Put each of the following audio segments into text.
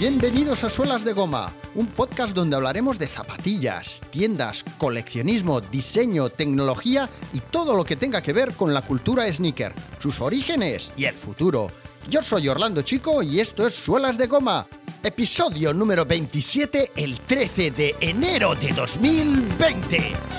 Bienvenidos a Suelas de Goma, un podcast donde hablaremos de zapatillas, tiendas, coleccionismo, diseño, tecnología y todo lo que tenga que ver con la cultura sneaker, sus orígenes y el futuro. Yo soy Orlando Chico y esto es Suelas de Goma, episodio número 27, el 13 de enero de 2020.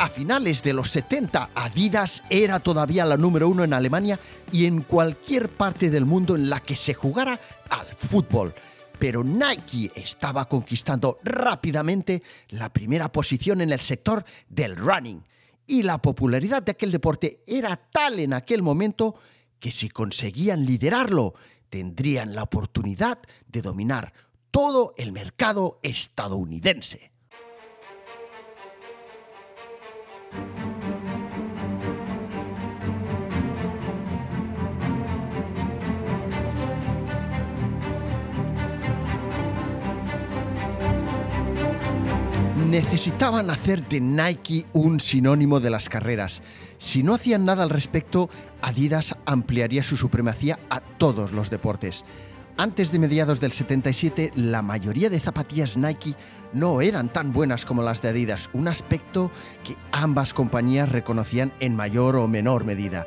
A finales de los 70, Adidas era todavía la número uno en Alemania y en cualquier parte del mundo en la que se jugara al fútbol. Pero Nike estaba conquistando rápidamente la primera posición en el sector del running. Y la popularidad de aquel deporte era tal en aquel momento que si conseguían liderarlo, tendrían la oportunidad de dominar todo el mercado estadounidense. Necesitaban hacer de Nike un sinónimo de las carreras. Si no hacían nada al respecto, Adidas ampliaría su supremacía a todos los deportes. Antes de mediados del 77, la mayoría de zapatillas Nike no eran tan buenas como las de Adidas, un aspecto que ambas compañías reconocían en mayor o menor medida.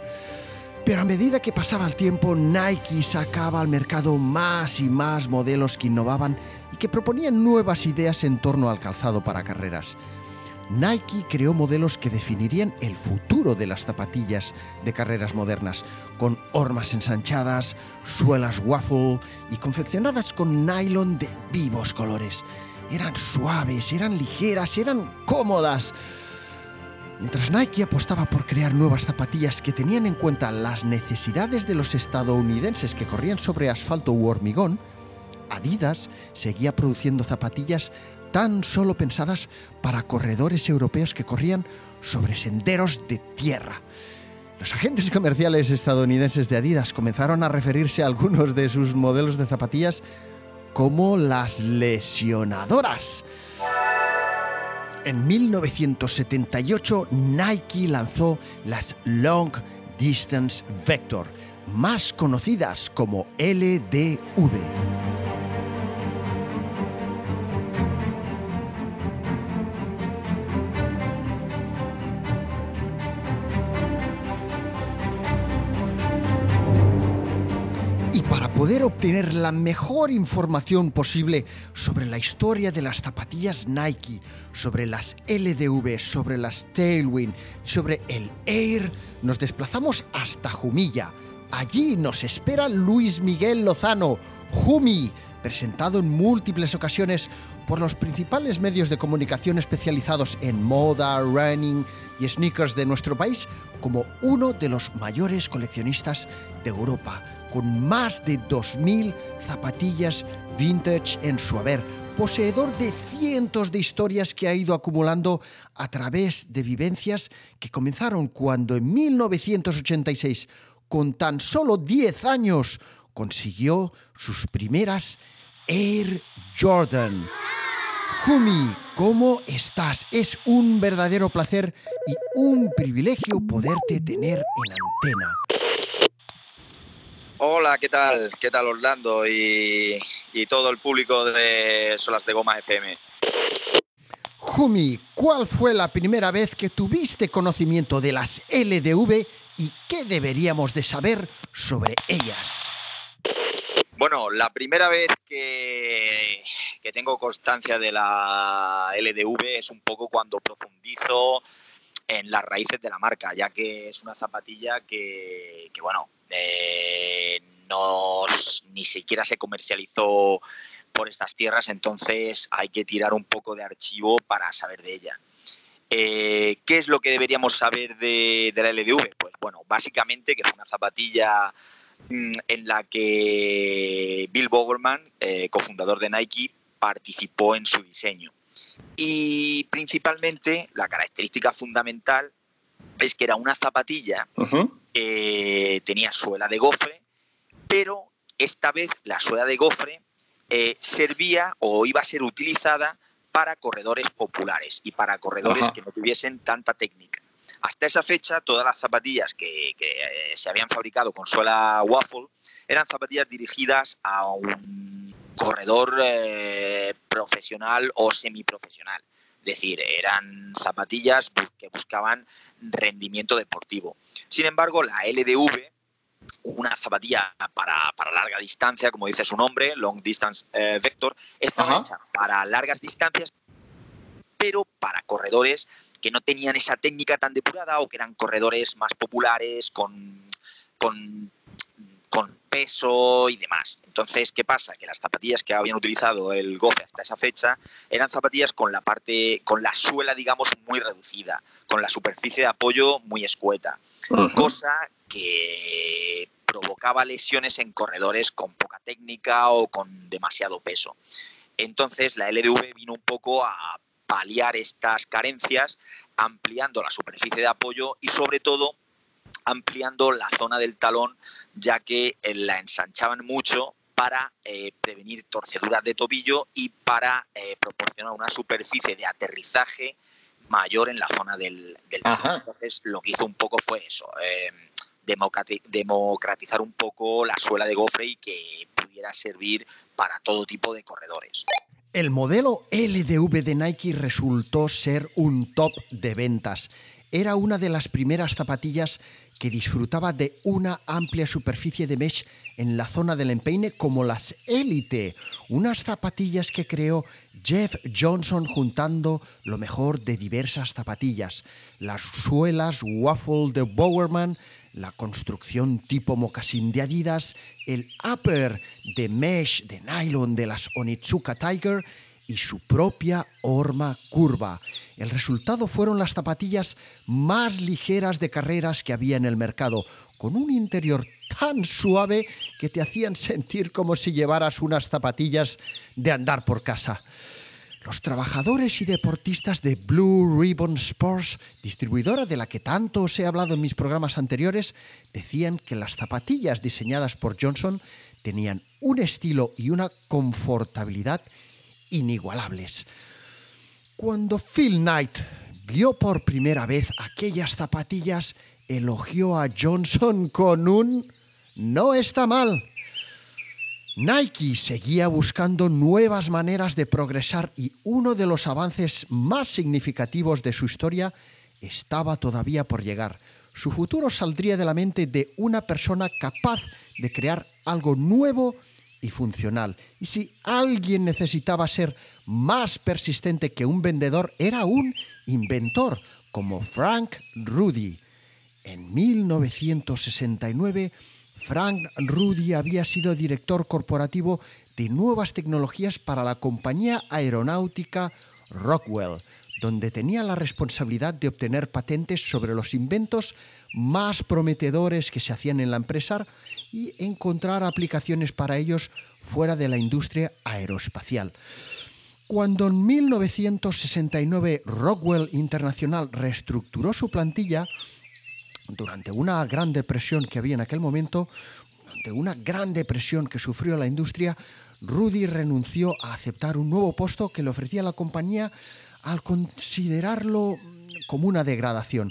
Pero a medida que pasaba el tiempo, Nike sacaba al mercado más y más modelos que innovaban y que proponían nuevas ideas en torno al calzado para carreras. Nike creó modelos que definirían el futuro de las zapatillas de carreras modernas, con hormas ensanchadas, suelas waffle y confeccionadas con nylon de vivos colores. Eran suaves, eran ligeras, eran cómodas. Mientras Nike apostaba por crear nuevas zapatillas que tenían en cuenta las necesidades de los estadounidenses que corrían sobre asfalto u hormigón, Adidas seguía produciendo zapatillas tan solo pensadas para corredores europeos que corrían sobre senderos de tierra. Los agentes comerciales estadounidenses de Adidas comenzaron a referirse a algunos de sus modelos de zapatillas como las lesionadoras. En 1978 Nike lanzó las Long Distance Vector, más conocidas como LDV. Poder obtener la mejor información posible sobre la historia de las zapatillas Nike, sobre las LDV, sobre las Tailwind, sobre el Air, nos desplazamos hasta Jumilla. Allí nos espera Luis Miguel Lozano, Jumi, presentado en múltiples ocasiones por los principales medios de comunicación especializados en moda, running y sneakers de nuestro país como uno de los mayores coleccionistas de Europa con más de 2.000 zapatillas vintage en su haber, poseedor de cientos de historias que ha ido acumulando a través de vivencias que comenzaron cuando en 1986, con tan solo 10 años, consiguió sus primeras Air Jordan. Jumi, ¿cómo estás? Es un verdadero placer y un privilegio poderte tener en antena. Hola, ¿qué tal? ¿Qué tal Orlando y, todo el público de Solas de Goma FM? Jumi, ¿cuál fue la primera vez que tuviste conocimiento de las LDV y qué deberíamos de saber sobre ellas? Bueno, la primera vez que, que tengo constancia de la LDV es un poco cuando profundizo en las raíces de la marca, ya que es una zapatilla que, bueno, eh, no, ni siquiera se comercializó por estas tierras, entonces hay que tirar un poco de archivo para saber de ella. Eh, ¿Qué es lo que deberíamos saber de, la LDV? Pues bueno, básicamente que fue una zapatilla en la que Bill Bogerman, eh, cofundador de Nike, participó en su diseño. Y principalmente la característica fundamental es que era una zapatilla que tenía suela de gofre, pero esta vez la suela de gofre eh, servía o iba a ser utilizada para corredores populares y para corredores que no tuviesen tanta técnica. Hasta esa fecha, todas las zapatillas que, eh, se habían fabricado con suela waffle eran zapatillas dirigidas a un corredor eh, profesional o semiprofesional. Es decir, eran zapatillas que buscaban rendimiento deportivo. Sin embargo, la LDV, una zapatilla para, larga distancia, como dice su nombre, Long Distance eh, Vector, estaba hecha para largas distancias, pero para corredores que no tenían esa técnica tan depurada o que eran corredores más populares, con, con, peso y demás. Entonces, ¿qué pasa? Que las zapatillas que habían utilizado el Gofe hasta esa fecha eran zapatillas con la parte, con la suela, digamos, muy reducida, con la superficie de apoyo muy escueta, cosa que provocaba lesiones en corredores con poca técnica o con demasiado peso. Entonces, la LDV vino un poco a paliar estas carencias, ampliando la superficie de apoyo y sobre todo ampliando la zona del talón, ya que eh, la ensanchaban mucho para eh, prevenir torceduras de tobillo y para eh, proporcionar una superficie de aterrizaje mayor en la zona del, talón. Entonces, lo que hizo un poco fue eso, democratizar un poco la suela de gofre y que pudiera servir para todo tipo de corredores. El modelo LDV de Nike resultó ser un top de ventas. Era una de las primeras zapatillas que disfrutaba de una amplia superficie de mesh en la zona del empeine como las Elite, unas zapatillas que creó Jeff Johnson juntando lo mejor de diversas zapatillas, las suelas waffle de Bowerman, la construcción tipo mocasín de Adidas, el upper de mesh de nylon de las Onitsuka Tiger y su propia horma curva. El resultado fueron las zapatillas más ligeras de carreras que había en el mercado, con un interior tan suave que te hacían sentir como si llevaras unas zapatillas de andar por casa. Los trabajadores y deportistas de Blue Ribbon Sports, distribuidora de la que tanto os he hablado en mis programas anteriores, decían que las zapatillas diseñadas por Johnson tenían un estilo y una confortabilidad inigualables. Cuando Phil Knight vio por primera vez aquellas zapatillas, elogió a Johnson con un no está mal. Nike seguía buscando nuevas maneras de progresar y uno de los avances más significativos de su historia estaba todavía por llegar. Su futuro saldría de la mente de una persona capaz de crear algo nuevo y funcional. Y si alguien necesitaba ser más persistente que un vendedor, era un inventor, como Frank Rudy. En 1969, Frank Rudy había sido director corporativo de nuevas tecnologías para la compañía aeronáutica Rockwell, donde tenía la responsabilidad de obtener patentes sobre los inventos más prometedores que se hacían en la empresa y encontrar aplicaciones para ellos fuera de la industria aeroespacial. Cuando en 1969 Rockwell Internacional reestructuró su plantilla, durante una gran depresión que había en aquel momento, durante una gran depresión que sufrió la industria, Rudy renunció a aceptar un nuevo puesto que le ofrecía la compañía al considerarlo como una degradación.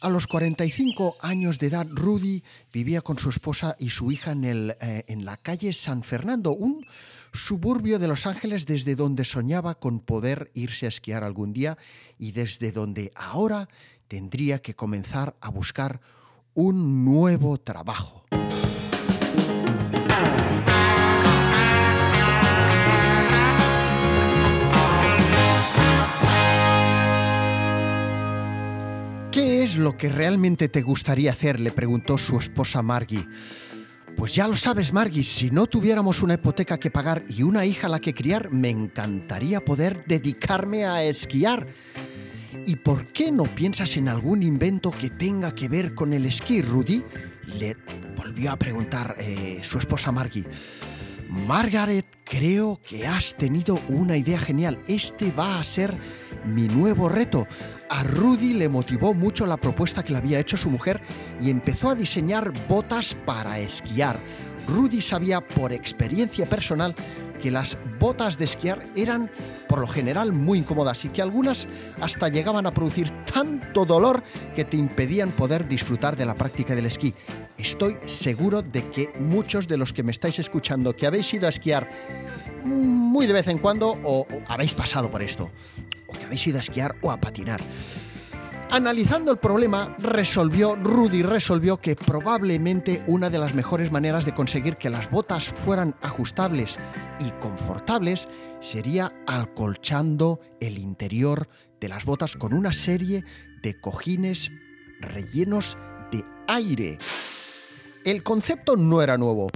A los 45 años de edad, Rudy vivía con su esposa y su hija en, el, eh, en la calle San Fernando, un suburbio de Los Ángeles desde donde soñaba con poder irse a esquiar algún día y desde donde ahora tendría que comenzar a buscar un nuevo trabajo. ¿Qué es lo que realmente te gustaría hacer? le preguntó su esposa Margie. Pues ya lo sabes, Margie, si no tuviéramos una hipoteca que pagar y una hija a la que criar, me encantaría poder dedicarme a esquiar. ¿Y por qué no piensas en algún invento que tenga que ver con el esquí, Rudy? Le volvió a preguntar eh, su esposa Margie. Margaret, creo que has tenido una idea genial. Este va a ser mi nuevo reto. A Rudy le motivó mucho la propuesta que le había hecho su mujer y empezó a diseñar botas para esquiar. Rudy sabía por experiencia personal que las botas de esquiar eran por lo general muy incómodas y que algunas hasta llegaban a producir tanto dolor que te impedían poder disfrutar de la práctica del esquí. Estoy seguro de que muchos de los que me estáis escuchando que habéis ido a esquiar muy de vez en cuando o, o habéis pasado por esto, o que habéis ido a esquiar o a patinar. Analizando el problema, resolvió, Rudy resolvió que probablemente una de las mejores maneras de conseguir que las botas fueran ajustables y confortables sería acolchando el interior de las botas con una serie de cojines rellenos de aire. El concepto no era nuevo.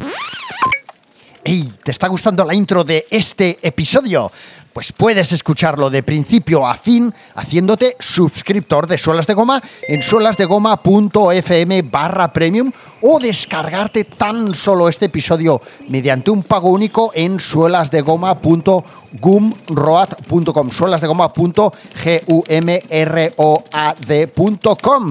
¡Ey! ¿Te está gustando la intro de este episodio? Pues puedes escucharlo de principio a fin haciéndote suscriptor de Suelas de Goma en suelasdegoma.fm barra premium o descargarte tan solo este episodio mediante un pago único en suelasdegoma.gumroad.com suelasdegoma.gumroad.com